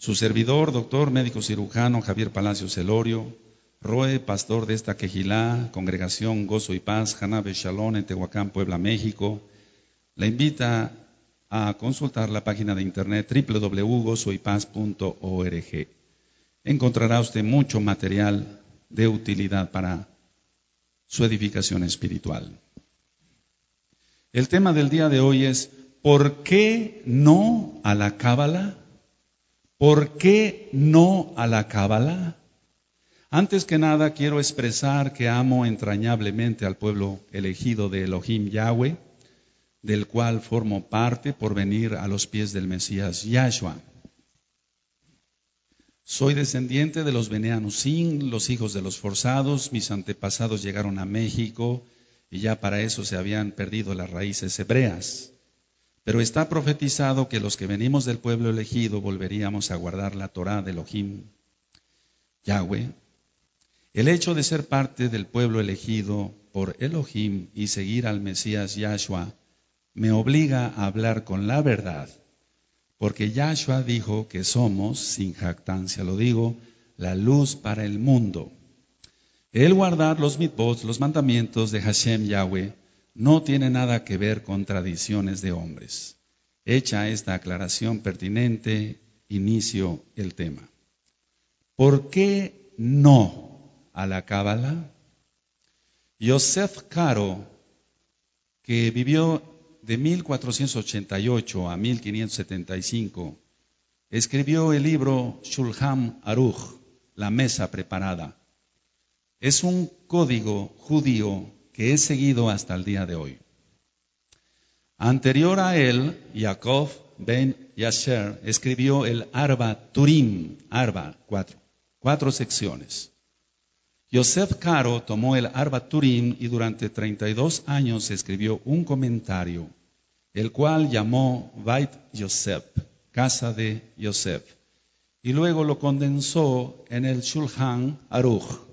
Su servidor, doctor médico cirujano Javier Palacios Celorio, Roe, pastor de esta quejilá, congregación Gozo y Paz, Janabe Shalom en Tehuacán, Puebla, México, la invita a consultar la página de internet www.gozoypaz.org. Encontrará usted mucho material de utilidad para su edificación espiritual. El tema del día de hoy es ¿por qué no a la cábala? ¿Por qué no a la cábala? Antes que nada quiero expresar que amo entrañablemente al pueblo elegido de Elohim Yahweh, del cual formo parte por venir a los pies del Mesías Yahshua. Soy descendiente de los Beneanusin, los hijos de los forzados, mis antepasados llegaron a México y ya para eso se habían perdido las raíces hebreas. Pero está profetizado que los que venimos del pueblo elegido volveríamos a guardar la Torah de Elohim, Yahweh. El hecho de ser parte del pueblo elegido por Elohim y seguir al Mesías Yahshua me obliga a hablar con la verdad, porque Yahshua dijo que somos, sin jactancia lo digo, la luz para el mundo. El guardar los mitzvot, los mandamientos de Hashem Yahweh, no tiene nada que ver con tradiciones de hombres. Hecha esta aclaración pertinente, inicio el tema. ¿Por qué no a la Cábala? Yosef Caro, que vivió de 1488 a 1575, escribió el libro Shulham Aruch, la mesa preparada. Es un código judío que he seguido hasta el día de hoy. Anterior a él, Yaakov ben Yasher escribió el Arba Turim, Arba, cuatro, cuatro secciones. Yosef Caro tomó el Arba Turim y durante 32 años escribió un comentario, el cual llamó Bait Yosef, casa de Yosef, y luego lo condensó en el Shulchan Aruch.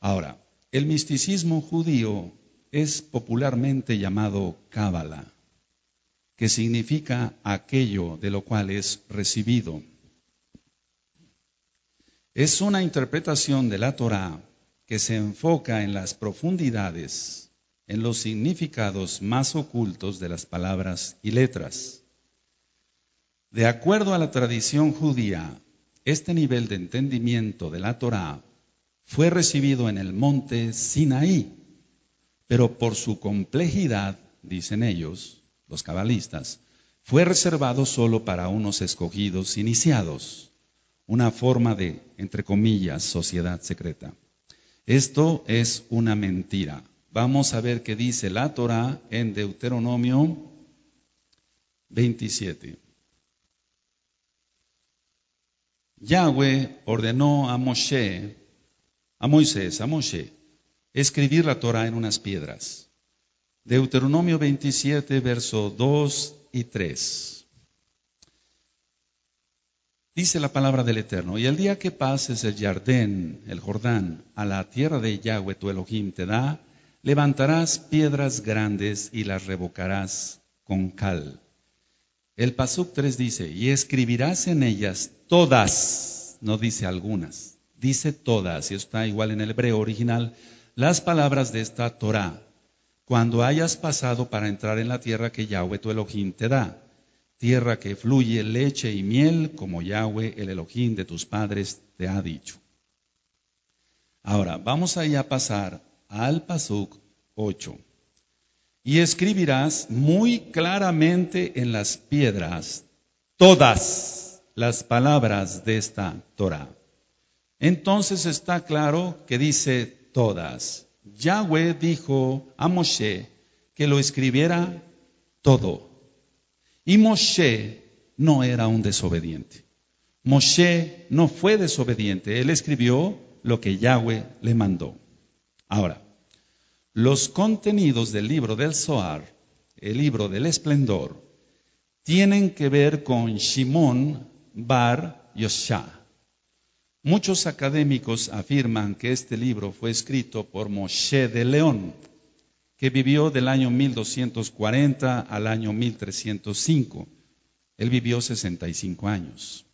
Ahora, el misticismo judío es popularmente llamado Cábala, que significa aquello de lo cual es recibido. Es una interpretación de la Torá que se enfoca en las profundidades, en los significados más ocultos de las palabras y letras. De acuerdo a la tradición judía, este nivel de entendimiento de la Torá fue recibido en el monte Sinaí, pero por su complejidad, dicen ellos, los cabalistas, fue reservado solo para unos escogidos iniciados, una forma de, entre comillas, sociedad secreta. Esto es una mentira. Vamos a ver qué dice la Torah en Deuteronomio 27. Yahweh ordenó a Moshe a Moisés, a Moshe, escribir la Torah en unas piedras. Deuteronomio 27, verso 2 y 3. Dice la palabra del Eterno, y el día que pases el Jardén, el Jordán, a la tierra de Yahweh tu Elohim te da, levantarás piedras grandes y las revocarás con cal. El Pasuk 3 dice, y escribirás en ellas todas, no dice algunas, dice todas, y está igual en el hebreo original, las palabras de esta Torah, cuando hayas pasado para entrar en la tierra que Yahweh tu Elohim te da, tierra que fluye leche y miel, como Yahweh el Elohim de tus padres te ha dicho. Ahora, vamos ahí a pasar al Pasuk 8. Y escribirás muy claramente en las piedras todas las palabras de esta Torah entonces está claro que dice todas. Yahweh dijo a Moshe que lo escribiera todo. Y Moshe no era un desobediente. Moshe no fue desobediente. Él escribió lo que Yahweh le mandó. Ahora, los contenidos del libro del Zohar, el libro del esplendor, tienen que ver con Shimon Bar Yosha. Muchos académicos afirman que este libro fue escrito por Moshe de León, que vivió del año 1240 al año 1305. Él vivió 65 años.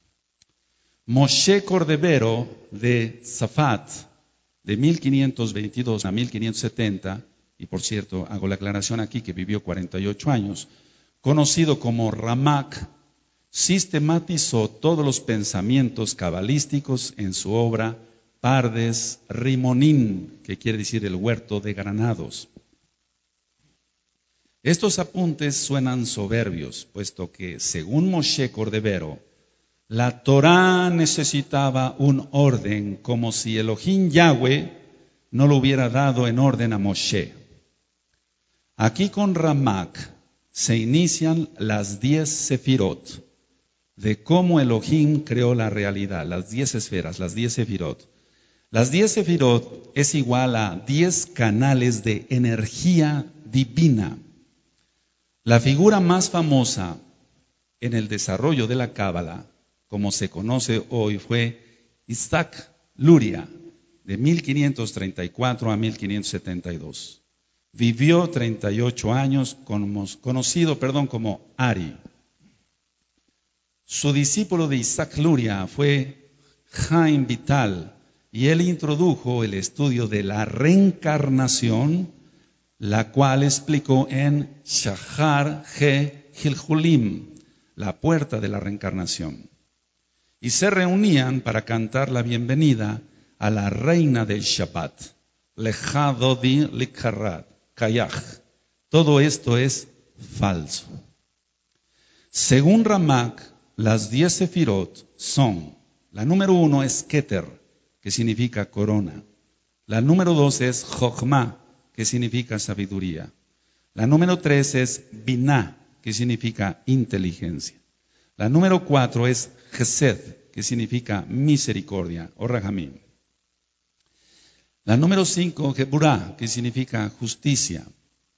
Moshe Cordevero de Zafat, de 1522 a 1570, y por cierto, hago la aclaración aquí que vivió 48 años, conocido como Ramak, sistematizó todos los pensamientos cabalísticos en su obra Pardes Rimonín, que quiere decir el huerto de granados. Estos apuntes suenan soberbios, puesto que, según Moshe Cordevero, la Torá necesitaba un orden como si Elohim Yahweh no lo hubiera dado en orden a Moshe. Aquí con Ramak se inician las diez sefirot de cómo Elohim creó la realidad, las diez esferas, las diez sefirot. Las diez sefirot es igual a diez canales de energía divina. La figura más famosa en el desarrollo de la Cábala, como se conoce hoy, fue Isaac Luria, de 1534 a 1572. Vivió 38 años, conocido perdón, como Ari. Su discípulo de Isaac Luria fue Jaime Vital y él introdujo el estudio de la reencarnación, la cual explicó en Shahar He Hilhulim, la puerta de la reencarnación. Y se reunían para cantar la bienvenida a la reina del Shabbat, Lejadodi Likarat todo esto es falso. Según Ramak, las diez sefirot son, la número uno es Keter, que significa corona. La número dos es Jochma, que significa sabiduría. La número tres es Binah, que significa inteligencia. La número cuatro es Gesed, que significa misericordia o Rahamim. La número 5, Geburah, que significa justicia.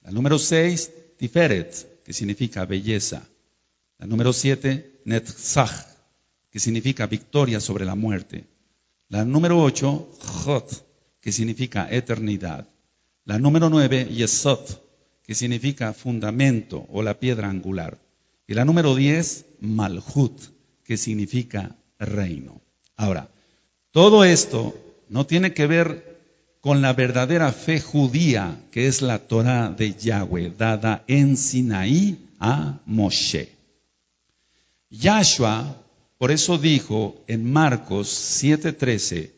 La número 6, Tiferet, que significa belleza. La número 7, Netzach, que significa victoria sobre la muerte. La número 8, Jot, que significa eternidad. La número 9, Yesod, que significa fundamento o la piedra angular. Y la número 10, Malhut, que significa reino. Ahora, todo esto no tiene que ver con la verdadera fe judía, que es la Torah de Yahweh, dada en Sinaí a Moshe. Yahshua, por eso dijo en Marcos 7:13,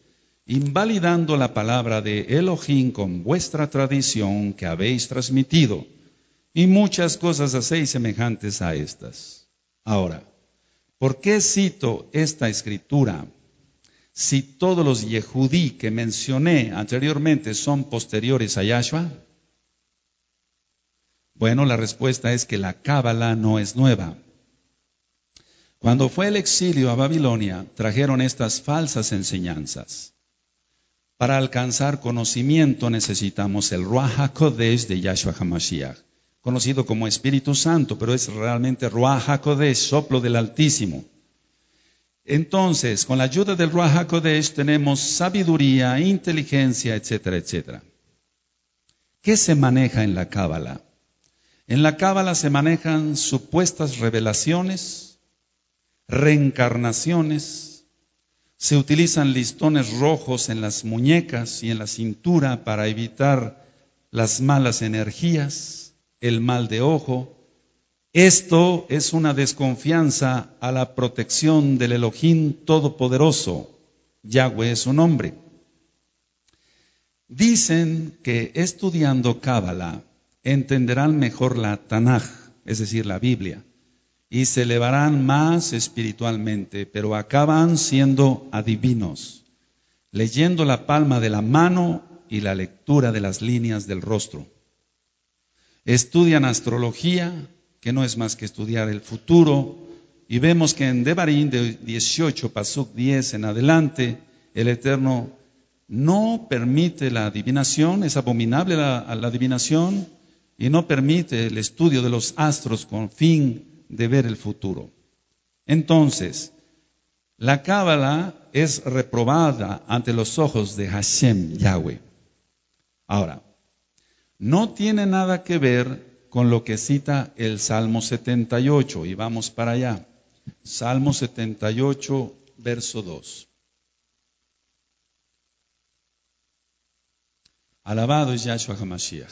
invalidando la palabra de Elohim con vuestra tradición que habéis transmitido, y muchas cosas hacéis semejantes a estas. Ahora, ¿por qué cito esta escritura? si todos los Yehudí que mencioné anteriormente son posteriores a Yahshua? Bueno, la respuesta es que la Cábala no es nueva. Cuando fue el exilio a Babilonia, trajeron estas falsas enseñanzas. Para alcanzar conocimiento necesitamos el Ruach HaKodesh de Yahshua HaMashiach, conocido como Espíritu Santo, pero es realmente Ruach HaKodesh, soplo del Altísimo. Entonces, con la ayuda del Ruach HaKodesh tenemos sabiduría, inteligencia, etcétera, etcétera. ¿Qué se maneja en la Cábala? En la Cábala se manejan supuestas revelaciones, reencarnaciones, se utilizan listones rojos en las muñecas y en la cintura para evitar las malas energías, el mal de ojo, esto es una desconfianza a la protección del Elohim Todopoderoso. Yahweh es su nombre. Dicen que estudiando Cábala entenderán mejor la Tanaj, es decir, la Biblia, y se elevarán más espiritualmente, pero acaban siendo adivinos, leyendo la palma de la mano y la lectura de las líneas del rostro. Estudian astrología, que no es más que estudiar el futuro. Y vemos que en Devarim de 18, Pasuk 10 en adelante, el Eterno no permite la adivinación, es abominable la, adivinación, y no permite el estudio de los astros con fin de ver el futuro. Entonces, la Cábala es reprobada ante los ojos de Hashem, Yahweh. Ahora, no tiene nada que ver con lo que cita el Salmo 78 y vamos para allá. Salmo 78, verso 2. Alabado es Yahshua HaMashiach.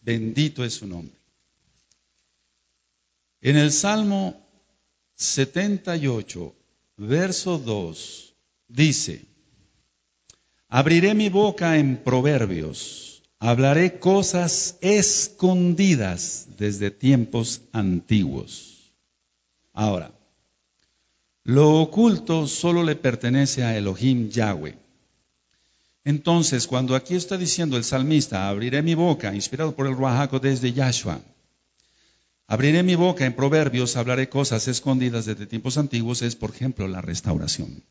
Bendito es su nombre. En el Salmo 78, verso 2, dice, Abriré mi boca en proverbios, hablaré cosas escondidas desde tiempos antiguos. Ahora, lo oculto solo le pertenece a Elohim Yahweh. Entonces, cuando aquí está diciendo el salmista, abriré mi boca, inspirado por el Ruajaco desde Yahshua, abriré mi boca en proverbios, hablaré cosas escondidas desde tiempos antiguos, es por ejemplo la restauración.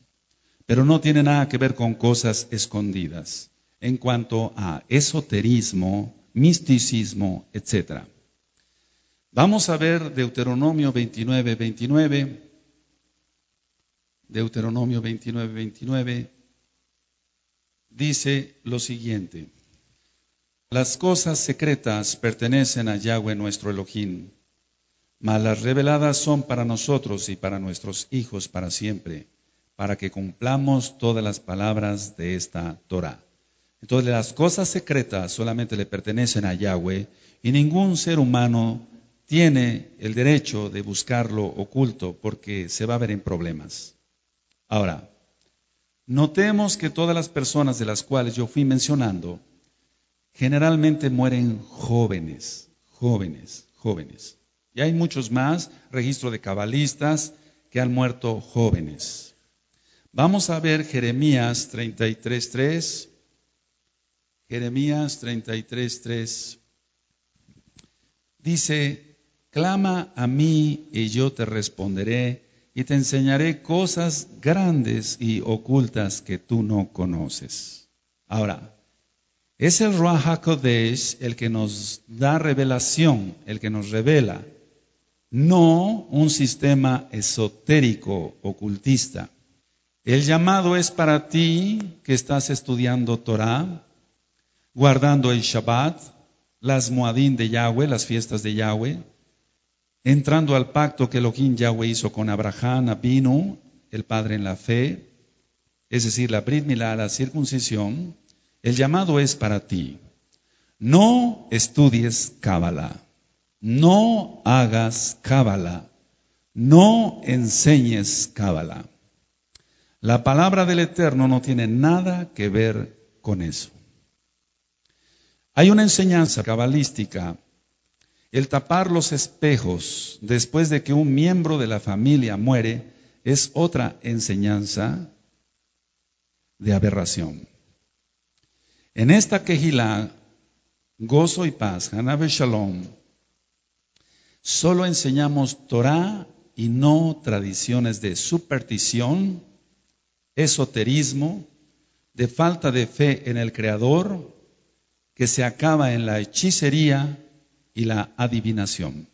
Pero no tiene nada que ver con cosas escondidas en cuanto a esoterismo, misticismo, etc. Vamos a ver Deuteronomio 29, 29. Deuteronomio 29, 29 dice lo siguiente. Las cosas secretas pertenecen a Yahweh nuestro Elohim, mas las reveladas son para nosotros y para nuestros hijos para siempre, para que cumplamos todas las palabras de esta Torah. Entonces las cosas secretas solamente le pertenecen a Yahweh y ningún ser humano tiene el derecho de buscarlo oculto porque se va a ver en problemas. Ahora, Notemos que todas las personas de las cuales yo fui mencionando generalmente mueren jóvenes, jóvenes, jóvenes. Y hay muchos más, registro de cabalistas, que han muerto jóvenes. Vamos a ver Jeremías 33.3. Jeremías 33.3. Dice, clama a mí y yo te responderé y te enseñaré cosas grandes y ocultas que tú no conoces. Ahora, es el Ruach HaKodesh el que nos da revelación, el que nos revela, no un sistema esotérico, ocultista. El llamado es para ti que estás estudiando Torah, guardando el Shabbat, las Moadín de Yahweh, las fiestas de Yahweh, entrando al pacto que Elohim Yahweh hizo con Abraham, Abinu, el padre en la fe, es decir, la Brit la circuncisión, el llamado es para ti. No estudies Cábala, no hagas Cábala, no enseñes Cábala. La palabra del Eterno no tiene nada que ver con eso. Hay una enseñanza cabalística el tapar los espejos después de que un miembro de la familia muere es otra enseñanza de aberración. En esta quejilá, gozo y paz, Hanabe Shalom, solo enseñamos Torah y no tradiciones de superstición, esoterismo, de falta de fe en el Creador, que se acaba en la hechicería, y la adivinación.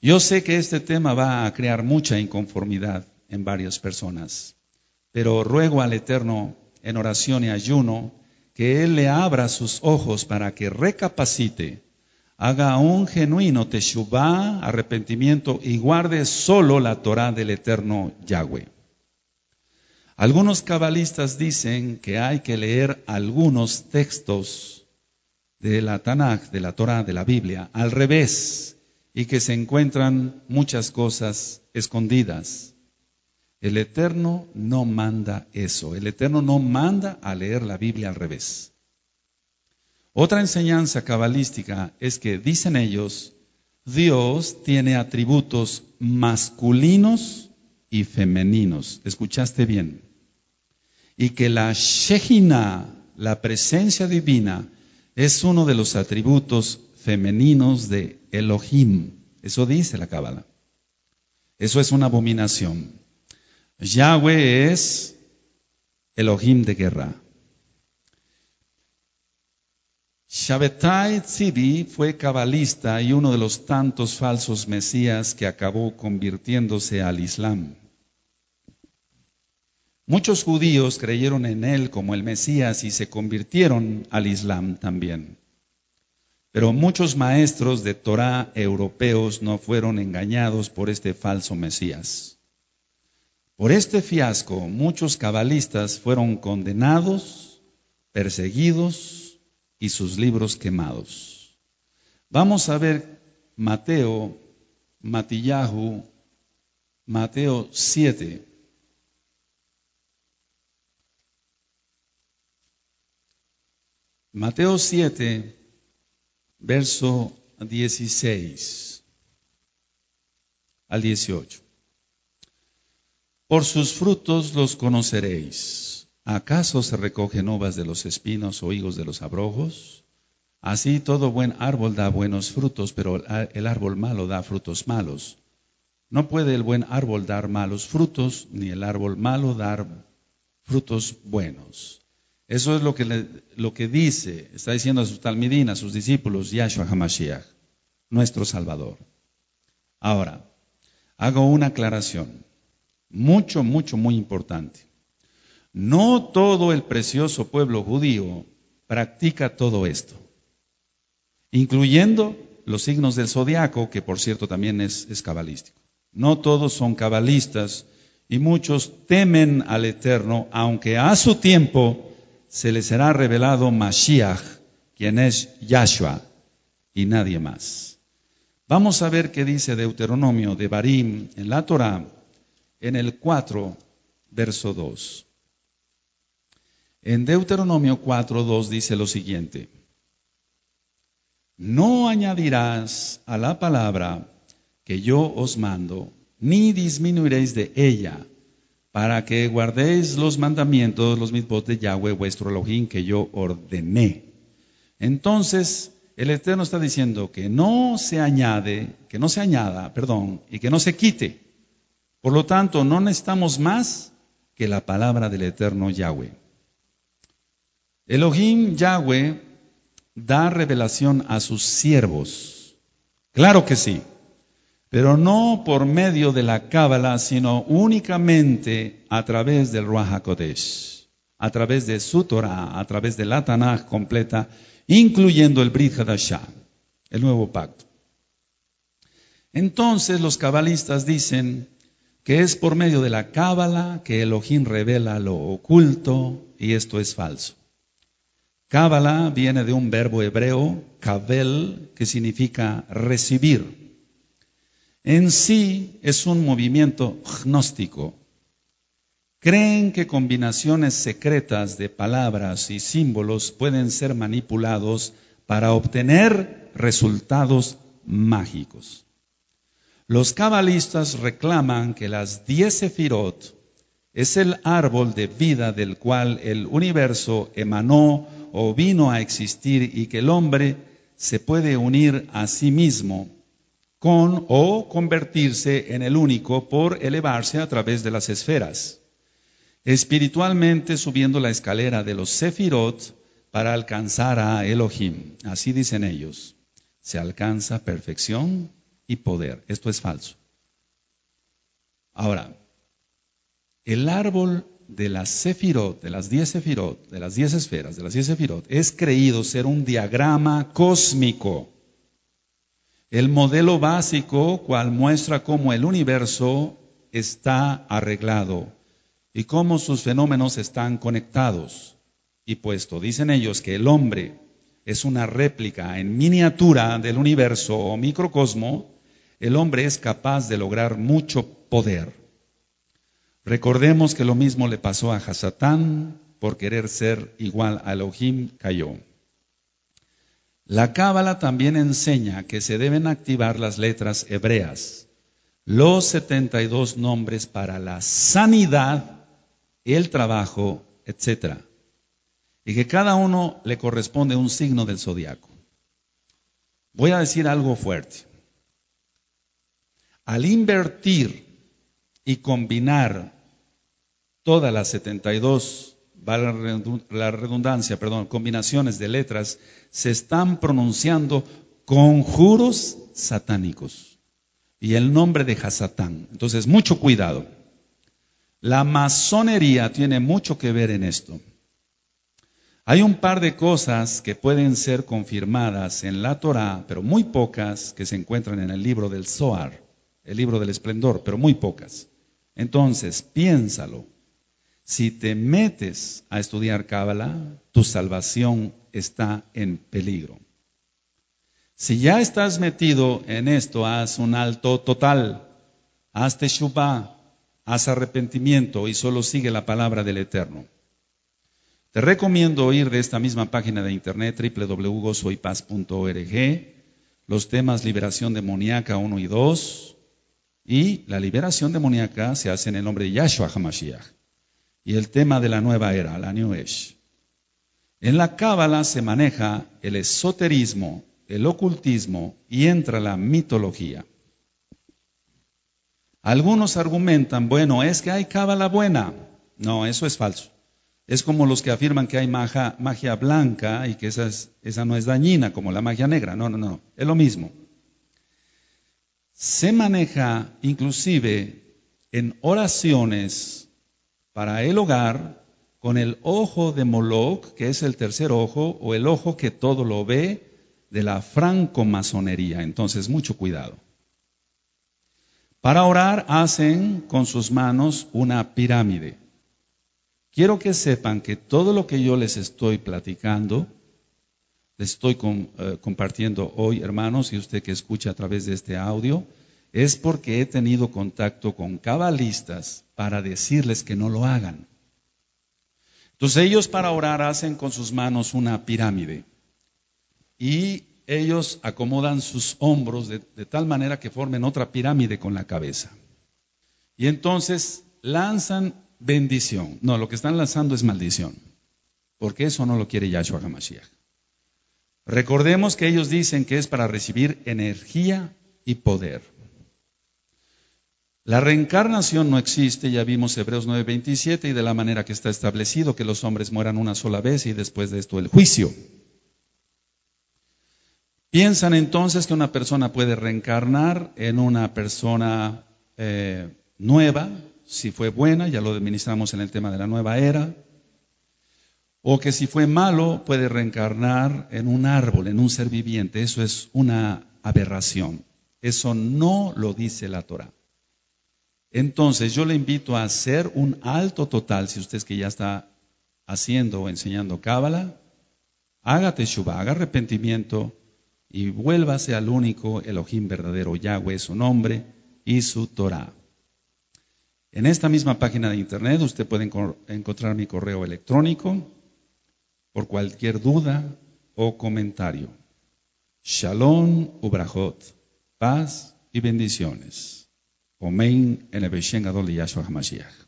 Yo sé que este tema va a crear mucha inconformidad en varias personas, pero ruego al Eterno en oración y ayuno que Él le abra sus ojos para que recapacite, haga un genuino teshuvah, arrepentimiento y guarde solo la Torah del Eterno Yahweh. Algunos cabalistas dicen que hay que leer algunos textos de la Tanakh, de la Torah, de la Biblia, al revés, y que se encuentran muchas cosas escondidas. El Eterno no manda eso. El Eterno no manda a leer la Biblia al revés. Otra enseñanza cabalística es que, dicen ellos, Dios tiene atributos masculinos y femeninos. ¿Escuchaste bien? Y que la Shejina, la presencia divina, es uno de los atributos femeninos de Elohim. Eso dice la Cábala. Eso es una abominación. Yahweh es Elohim de guerra. Shabbatai Tzidi fue cabalista y uno de los tantos falsos mesías que acabó convirtiéndose al Islam. Muchos judíos creyeron en él como el Mesías y se convirtieron al Islam también. Pero muchos maestros de Torah europeos no fueron engañados por este falso Mesías. Por este fiasco muchos cabalistas fueron condenados, perseguidos y sus libros quemados. Vamos a ver Mateo, Matillahu, Mateo 7. Mateo 7, verso 16 al 18. Por sus frutos los conoceréis. ¿Acaso se recogen uvas de los espinos o higos de los abrojos? Así todo buen árbol da buenos frutos, pero el árbol malo da frutos malos. No puede el buen árbol dar malos frutos, ni el árbol malo dar frutos buenos. Eso es lo que, lo que dice, está diciendo a sus talmidín, a sus discípulos, Yahshua HaMashiach, nuestro Salvador. Ahora, hago una aclaración mucho, mucho, muy importante. No todo el precioso pueblo judío practica todo esto, incluyendo los signos del zodiaco, que por cierto también es, cabalístico. No todos son cabalistas y muchos temen al Eterno, aunque a su tiempo se les será revelado Mashiach, quien es Yahshua y nadie más. Vamos a ver qué dice Deuteronomio de Barim en la Torah en el 4, verso 2. En Deuteronomio 4, 2 dice lo siguiente. No añadirás a la palabra que yo os mando, ni disminuiréis de ella, para que guardéis los mandamientos, los mismos de Yahweh, vuestro Elohim, que yo ordené. Entonces, el Eterno está diciendo que no se añade, que no se añada, perdón, y que no se quite. Por lo tanto, no necesitamos más que la palabra del eterno Yahweh. Elohim Yahweh da revelación a sus siervos. Claro que sí, pero no por medio de la Cábala, sino únicamente a través del Ruach HaKodesh, a través de su Torah, a través de la Tanakh completa, incluyendo el Brit Hadashah, el nuevo pacto. Entonces los cabalistas dicen, que es por medio de la cábala que Elohim revela lo oculto, y esto es falso. Cábala viene de un verbo hebreo, kabel, que significa recibir. En sí es un movimiento gnóstico. Creen que combinaciones secretas de palabras y símbolos pueden ser manipulados para obtener resultados mágicos. Los cabalistas reclaman que las diez sefirot es el árbol de vida del cual el universo emanó o vino a existir y que el hombre se puede unir a sí mismo con o convertirse en el único por elevarse a través de las esferas. Espiritualmente subiendo la escalera de los sefirot para alcanzar a Elohim. Así dicen ellos. Se alcanza perfección y poder. Esto es falso. Ahora, el árbol de las sefirot, de las diez sefirot, de las diez esferas, de las diez sefirot, es creído ser un diagrama cósmico. El modelo básico cual muestra cómo el universo está arreglado y cómo sus fenómenos están conectados. Y puesto, dicen ellos que el hombre es una réplica en miniatura del universo o microcosmo, el hombre es capaz de lograr mucho poder. Recordemos que lo mismo le pasó a Hasatán, por querer ser igual a Elohim, cayó. La Cábala también enseña que se deben activar las letras hebreas, los 72 nombres para la sanidad, el trabajo, etc. Y que cada uno le corresponde un signo del zodiaco. Voy a decir algo fuerte. Al invertir y combinar todas las 72, la redundancia, perdón, combinaciones de letras, se están pronunciando conjuros satánicos. Y el nombre de Hasatán. Entonces, mucho cuidado. La masonería tiene mucho que ver en esto. Hay un par de cosas que pueden ser confirmadas en la Torah, pero muy pocas que se encuentran en el libro del Zohar el libro del esplendor, pero muy pocas. Entonces, piénsalo. Si te metes a estudiar Cábala, tu salvación está en peligro. Si ya estás metido en esto, haz un alto total, haz teshuvah, haz arrepentimiento y solo sigue la palabra del Eterno. Te recomiendo ir de esta misma página de internet www.gozoypaz.org los temas liberación demoníaca 1 y 2 y la liberación demoníaca se hace en el nombre de Yahshua HaMashiach y el tema de la nueva era, la New Age. En la Cábala se maneja el esoterismo, el ocultismo y entra la mitología. Algunos argumentan, bueno, es que hay cábala buena. No, eso es falso. Es como los que afirman que hay magia, blanca y que esa, esa no es dañina, como la magia negra. No, no, no, es lo mismo. Se maneja inclusive en oraciones para el hogar con el ojo de Moloch, que es el tercer ojo, o el ojo que todo lo ve de la francomasonería. Entonces, mucho cuidado. Para orar hacen con sus manos una pirámide. Quiero que sepan que todo lo que yo les estoy platicando, les estoy eh, compartiendo hoy, hermanos, y usted que escucha a través de este audio, es porque he tenido contacto con cabalistas para decirles que no lo hagan. Entonces ellos para orar hacen con sus manos una pirámide y ellos acomodan sus hombros de, tal manera que formen otra pirámide con la cabeza. Y entonces lanzan bendición. No, lo que están lanzando es maldición. Porque eso no lo quiere Yahshua HaMashiach. Recordemos que ellos dicen que es para recibir energía y poder. La reencarnación no existe, ya vimos Hebreos 9:27, y de la manera que está establecido que los hombres mueran una sola vez y después de esto el juicio. Piensan entonces que una persona puede reencarnar en una persona eh, nueva, si fue buena, ya lo administramos en el tema de la nueva era, o que si fue malo puede reencarnar en un árbol, en un ser viviente. Eso es una aberración. Eso no lo dice la Torah. Entonces yo le invito a hacer un alto total, si usted es que ya está haciendo o enseñando Cábala, haga teshuva, haga arrepentimiento y vuélvase al único Elohim verdadero, Yahweh, su nombre y su Torah. En esta misma página de internet usted puede encontrar mi correo electrónico por cualquier duda o comentario. Shalom Ubrahot, paz y bendiciones. Omein en el Yahshua HaMashiach.